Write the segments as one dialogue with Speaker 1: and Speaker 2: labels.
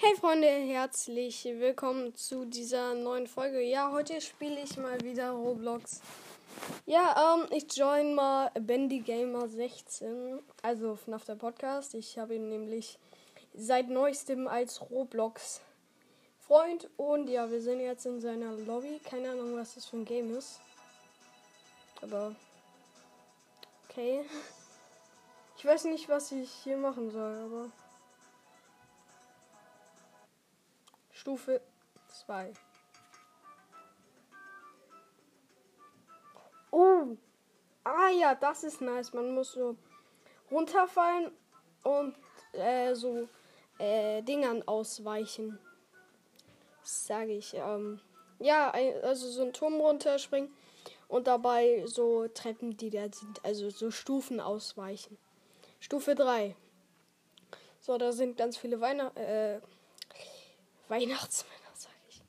Speaker 1: Hey Freunde, herzlich willkommen zu dieser neuen Folge. Ja, heute spiele ich mal wieder Roblox. Ja, ähm, ich join mal Bendy Gamer 16, also FNAF der Podcast. Ich habe ihn nämlich seit neuestem als Roblox Freund und ja, wir sind jetzt in seiner Lobby. Keine Ahnung, was das für ein Game ist. Aber okay. Ich weiß nicht, was ich hier machen soll, aber Stufe 2. Oh. Ah ja, das ist nice. Man muss so runterfallen und äh, so äh, Dingern ausweichen. Sage ich. Ähm, ja, also so einen Turm runterspringen und dabei so Treppen, die da sind. Also so Stufen ausweichen. Stufe 3. So, da sind ganz viele Weihnachten. Äh, Weihnachtsmänner, sag ich.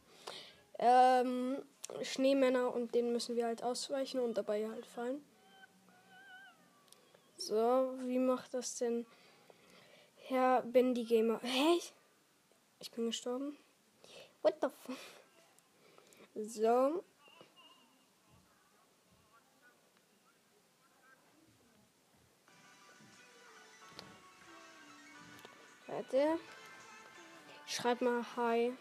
Speaker 1: Ähm, Schneemänner und denen müssen wir halt ausweichen und dabei halt fallen. So, wie macht das denn Herr Bendy Gamer? Hä? Ich bin gestorben. What the fuck? So. Warte. Schreib mal Hi.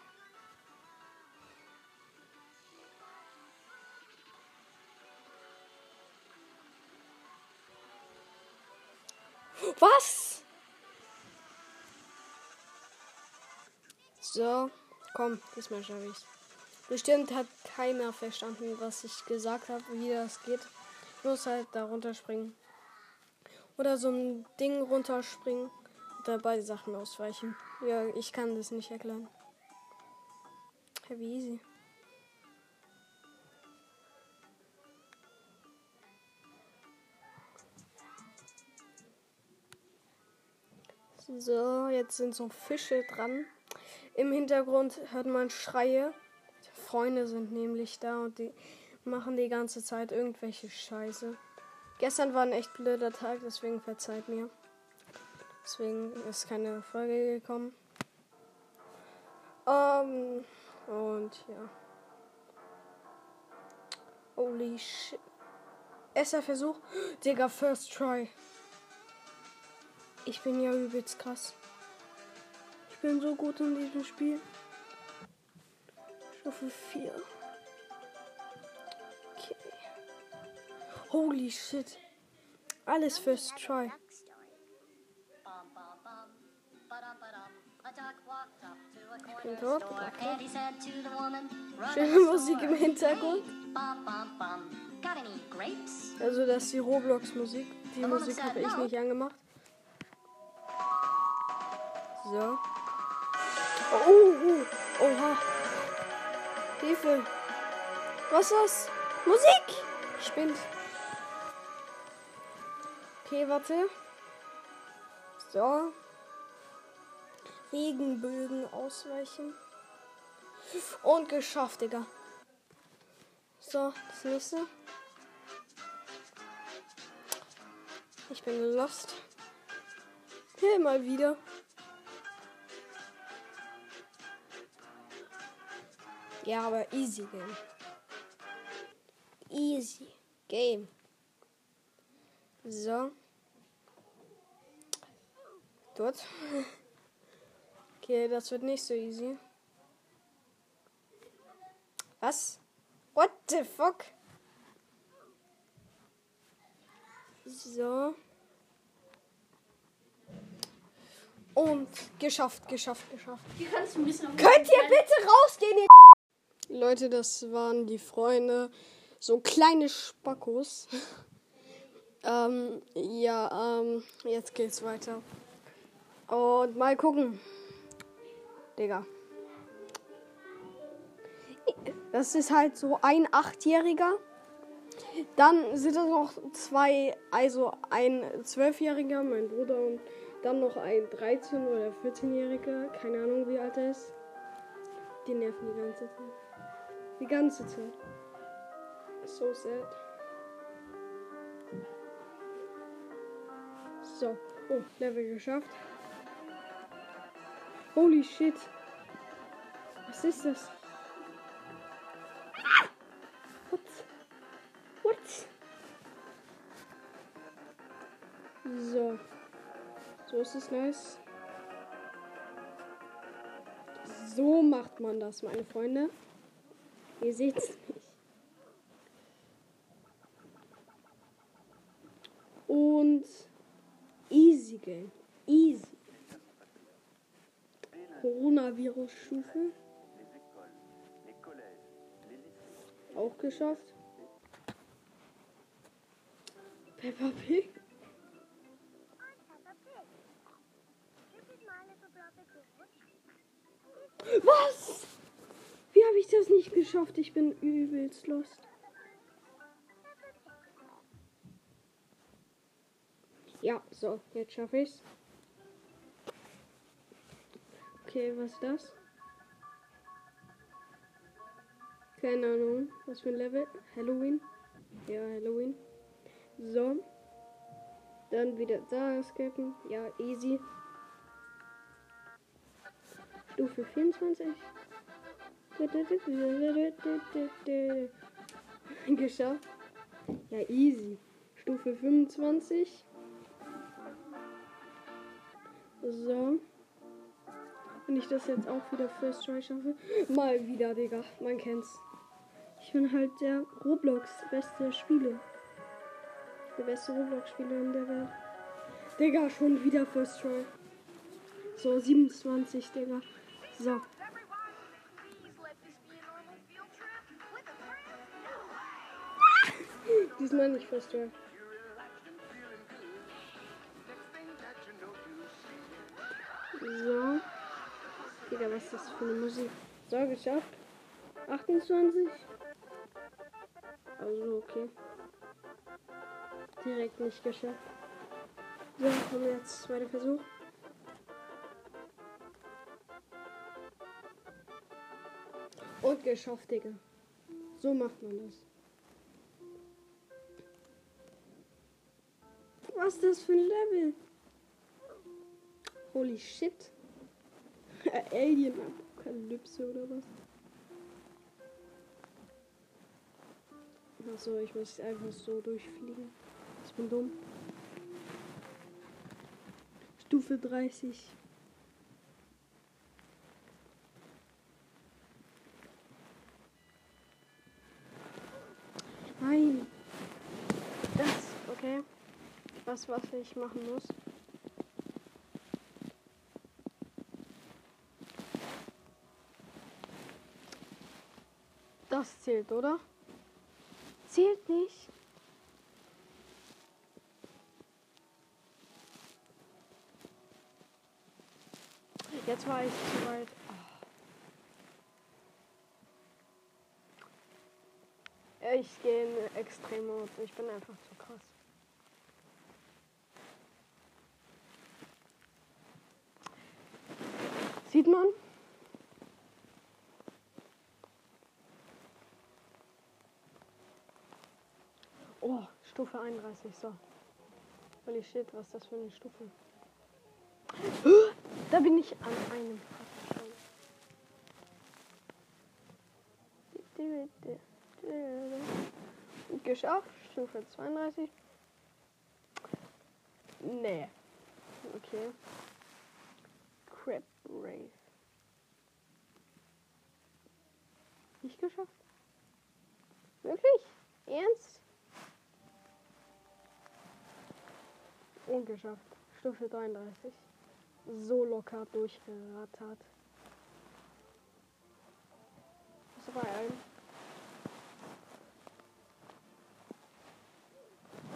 Speaker 1: Was? So, komm, diesmal schaffe ich's. Bestimmt hat keiner verstanden, was ich gesagt habe, wie das geht. Ich muss halt da runterspringen. Oder so ein Ding runterspringen dabei Sachen ausweichen. Ja, ich kann das nicht erklären. Heavy easy. So, jetzt sind so Fische dran. Im Hintergrund hört man Schreie. Freunde sind nämlich da und die machen die ganze Zeit irgendwelche Scheiße. Gestern war ein echt blöder Tag, deswegen verzeiht mir. Deswegen ist keine Folge gekommen. Um, ähm, und ja. Holy shit. Erster Versuch. Digga, first try. Ich bin ja übelst krass. Ich bin so gut in diesem Spiel. Stufe 4. Okay. Holy shit. Alles first try. Ich bin tot. Schöne Musik im Hintergrund. Also das ist die Roblox-Musik. Die Musik habe ich nicht angemacht. So. Oh, oh, oha. Hilfe. Was ist das? Musik! Spinnt. Okay, warte. So. Regenbögen ausweichen. Und geschafft, Digga. So, das nächste. Ich bin lost. Hier mal wieder. Ja, aber easy game. Easy game. So. Dort. Okay, das wird nicht so easy. Was? What the fuck? So. Und geschafft, geschafft, geschafft. Könnt ihr bitte rausgehen? Ihr Leute, das waren die Freunde. So kleine Spackos. ähm, ja, ähm, jetzt geht's weiter. Und mal gucken. Digga. Das ist halt so ein Achtjähriger. Dann sind da noch zwei, also ein Zwölfjähriger, mein Bruder, und dann noch ein 13- oder 14-Jähriger. Keine Ahnung, wie alt er ist. Die nerven die ganze Zeit. Die ganze Zeit. So sad. So. Oh, Level geschafft. Holy shit. Was ist das? Ah! What? What? So. So ist es nice. So macht man das, meine Freunde. Ihr seht's nicht. Und easy game. Easy. Coronavirus-Stufe. Auch geschafft. Peppa Pig. Was? Wie habe ich das nicht geschafft? Ich bin übelst lost. Ja, so, jetzt schaffe ich's. Okay, was ist das? Keine Ahnung. Was für ein Level? Halloween? Ja, Halloween. So. Dann wieder da escapen. Ja, easy. Stufe 24. Geschafft. Ja, easy. Stufe 25. So. Wenn ich das jetzt auch wieder First Try schaffe. Mal wieder, Digga. Man kennt's. Ich bin halt der Roblox beste Spieler. Der beste Roblox-Spieler in der Welt. Digga, schon wieder First Try. So, 27, Digga. So. Diesmal nicht First Try. So. Digga, was ist das für eine Musik? So, geschafft. 28. Also, okay. Direkt nicht geschafft. So, kommen wir jetzt zweiter Versuch. Und geschafft, Digga. So macht man das. Was ist das für ein Level? Holy shit. Alien-Apokalypse oder was? Achso, ich muss einfach so durchfliegen. Ich bin dumm. Stufe 30. Nein. Das, okay. Das, was ich machen muss. Das zählt, oder? Zählt nicht. Jetzt war ich zu weit. Oh. Ich gehe in Extremmode. Ich bin einfach zu krass. Sieht man? Oh, Stufe 31, so. Holy shit, was ist das für eine Stufe? Da bin ich an einem. Geschafft, Stufe 32. Nee. Okay. Crap Rave. Nicht geschafft? Wirklich? Ernst? Ungeschafft. Stufe 33. So locker durchgerattert. Was war ein?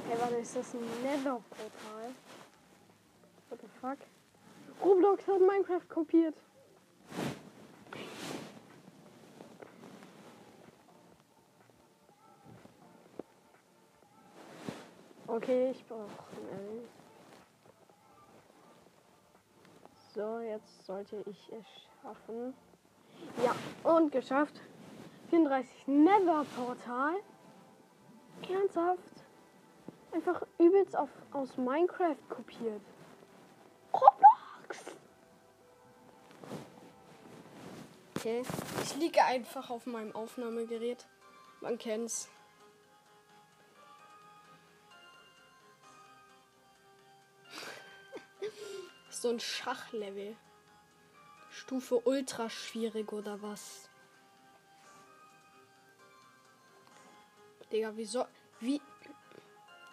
Speaker 1: Hey, warte, ist das ein Nether-Portal? What the fuck? Roblox hat Minecraft kopiert. Okay, ich brauche So, jetzt sollte ich es schaffen. Ja, und geschafft. 34 Nether Portal. Ernsthaft? Einfach übelst auf, aus Minecraft kopiert. Roblox! Okay. Ich liege einfach auf meinem Aufnahmegerät. Man kennt's. So ein Schachlevel. Stufe ultra schwierig oder was? Digga, wieso? Wie?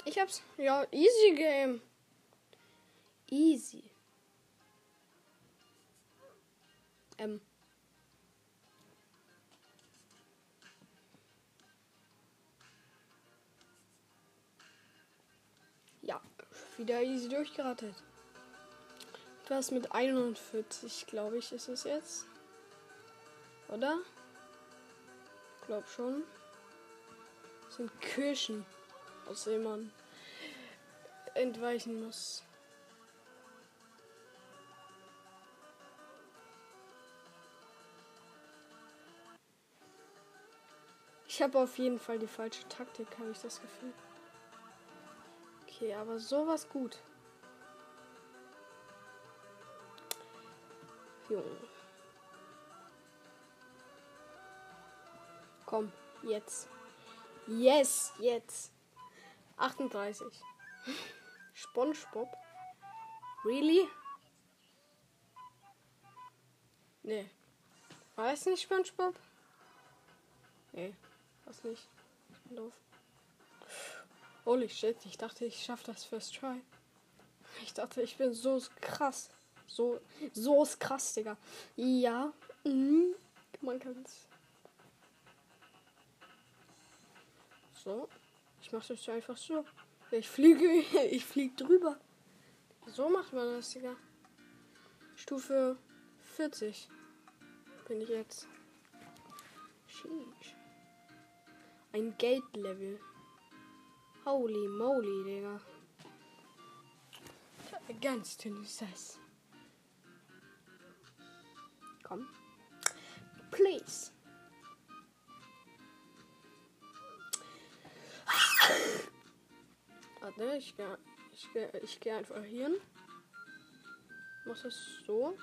Speaker 1: Ich hab's. Ja, easy game. Easy. Ähm. Ja, wieder easy durchgeratet. Was mit 41, glaube ich, ist es jetzt. Oder? Glaub schon. Das sind Kirschen, aus denen man entweichen muss. Ich habe auf jeden Fall die falsche Taktik, habe ich das Gefühl. Okay, aber sowas gut. Junge. Komm, jetzt. Yes, jetzt. 38. SpongeBob. Really? Nee. War es nicht SpongeBob? Nee, was nicht. Doof. Holy shit, ich dachte, ich schaffe das first try. Ich dachte, ich bin so krass. So, so ist krass, Digga. Ja, mhm. man kann's. So, ich mache das einfach so. Ich fliege, ich fliege drüber. So macht man das, Digga. Stufe 40 bin ich jetzt. Sheesh. Ein Geldlevel. Holy moly, Digga. Ganz dünnes das. Komm. Please. Warte, ich gehe ich geh, ich geh einfach hier hin. Mach das so.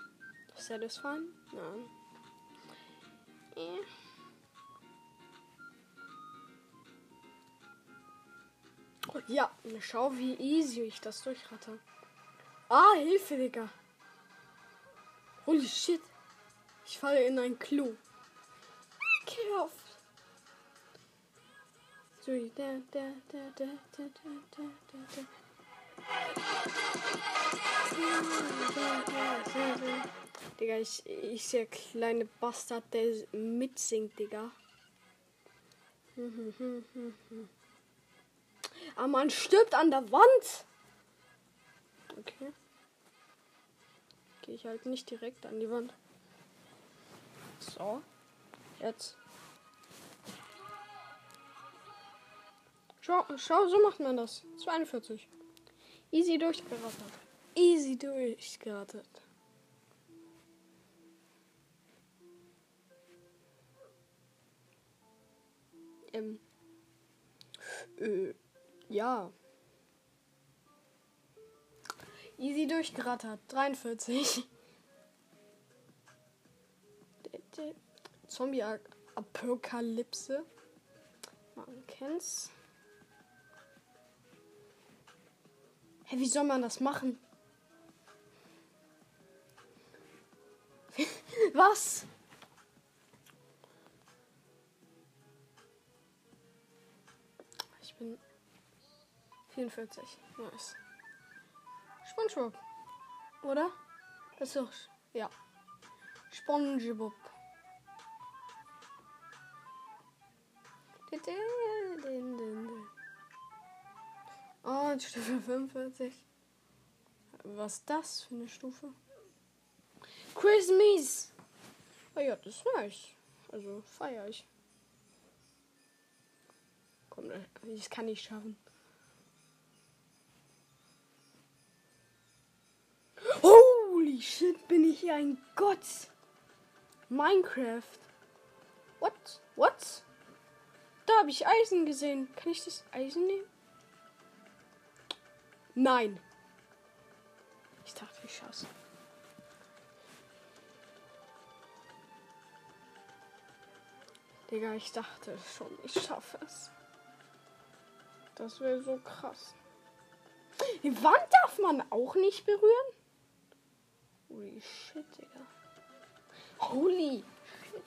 Speaker 1: Satisfying? Nein. Äh. Ja, schau, wie easy ich das durchratte. Ah, Hilfe, Digga. Holy shit. Ich falle in ein Klo. Auf. So, da, da, da, da, da, da, da, da. Digga, ich, ich sehe kleine Bastard, der mitsingt, Digga. Aber man stirbt an der Wand. Okay. Gehe ich halt nicht direkt an die Wand. So. Jetzt. Schau, schau, so macht man das. 42. Easy durchgerattert. Easy durchgerattert. Ähm. Äh, ja. Easy durchgerattert. 43. Zombie-Apokalypse. Man kennt's. Hä, hey, wie soll man das machen? Was? Ich bin 44. Nice. SpongeBob. Oder? Das ist doch. Ja. SpongeBob. Oh, Stufe 45. Was das für eine Stufe? Christmas! Oh ja, das ist nice. Also feier ich. Komm, das kann ich schaffen. Holy shit, bin ich hier ein Gott! Minecraft. What? What? Da habe ich Eisen gesehen. Kann ich das Eisen nehmen? Nein. Ich dachte, ich schaff's. Digga, ich dachte schon, ich schaffe es. Das wäre so krass. Die Wand darf man auch nicht berühren? Holy shit, Digga. Holy shit.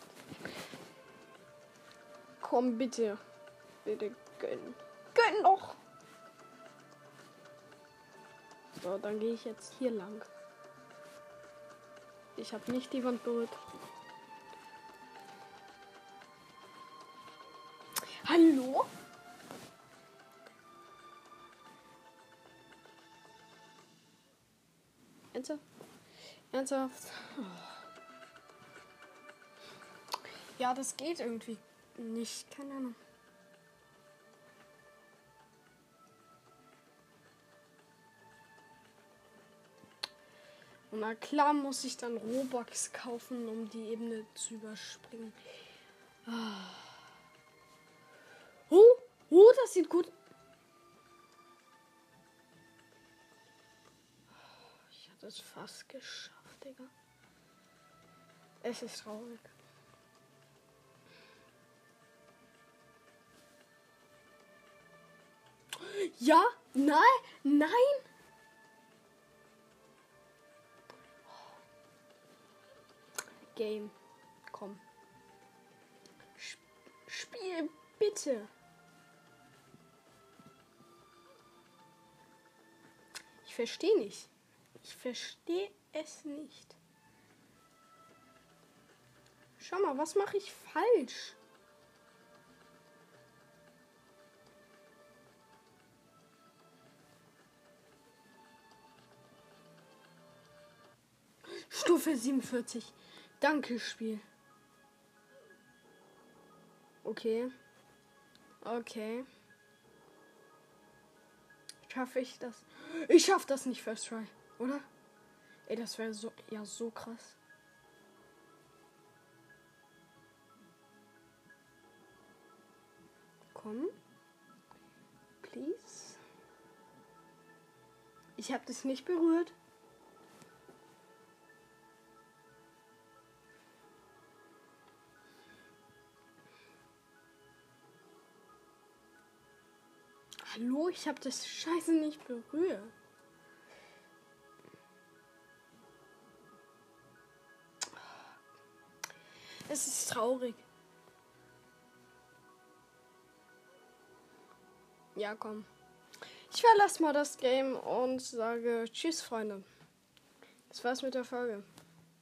Speaker 1: Komm, bitte. Bitte gönn. Gönn doch. So, dann gehe ich jetzt hier lang. Ich habe nicht die Wand berührt. Hallo? Ernsthaft? Ernsthaft? Ja, das geht irgendwie nicht. Keine Ahnung. Na klar muss ich dann Robux kaufen, um die Ebene zu überspringen. Ah. Oh, oh, das sieht gut. Ich hatte es fast geschafft, Digga. Es ist traurig. Ja, nein, nein. Game. Komm. Sp Spiel bitte. Ich verstehe nicht. Ich verstehe es nicht. Schau mal, was mache ich falsch? Stufe 47. Danke, Spiel. Okay. Okay. Schaffe ich das? Ich schaff das nicht first try, oder? Ey, das wäre so ja so krass. Komm. Please. Ich habe das nicht berührt. Hallo, ich habe das Scheiße nicht berührt. Es ist traurig. Ja, komm. Ich verlasse mal das Game und sage Tschüss, Freunde. Das war's mit der Folge.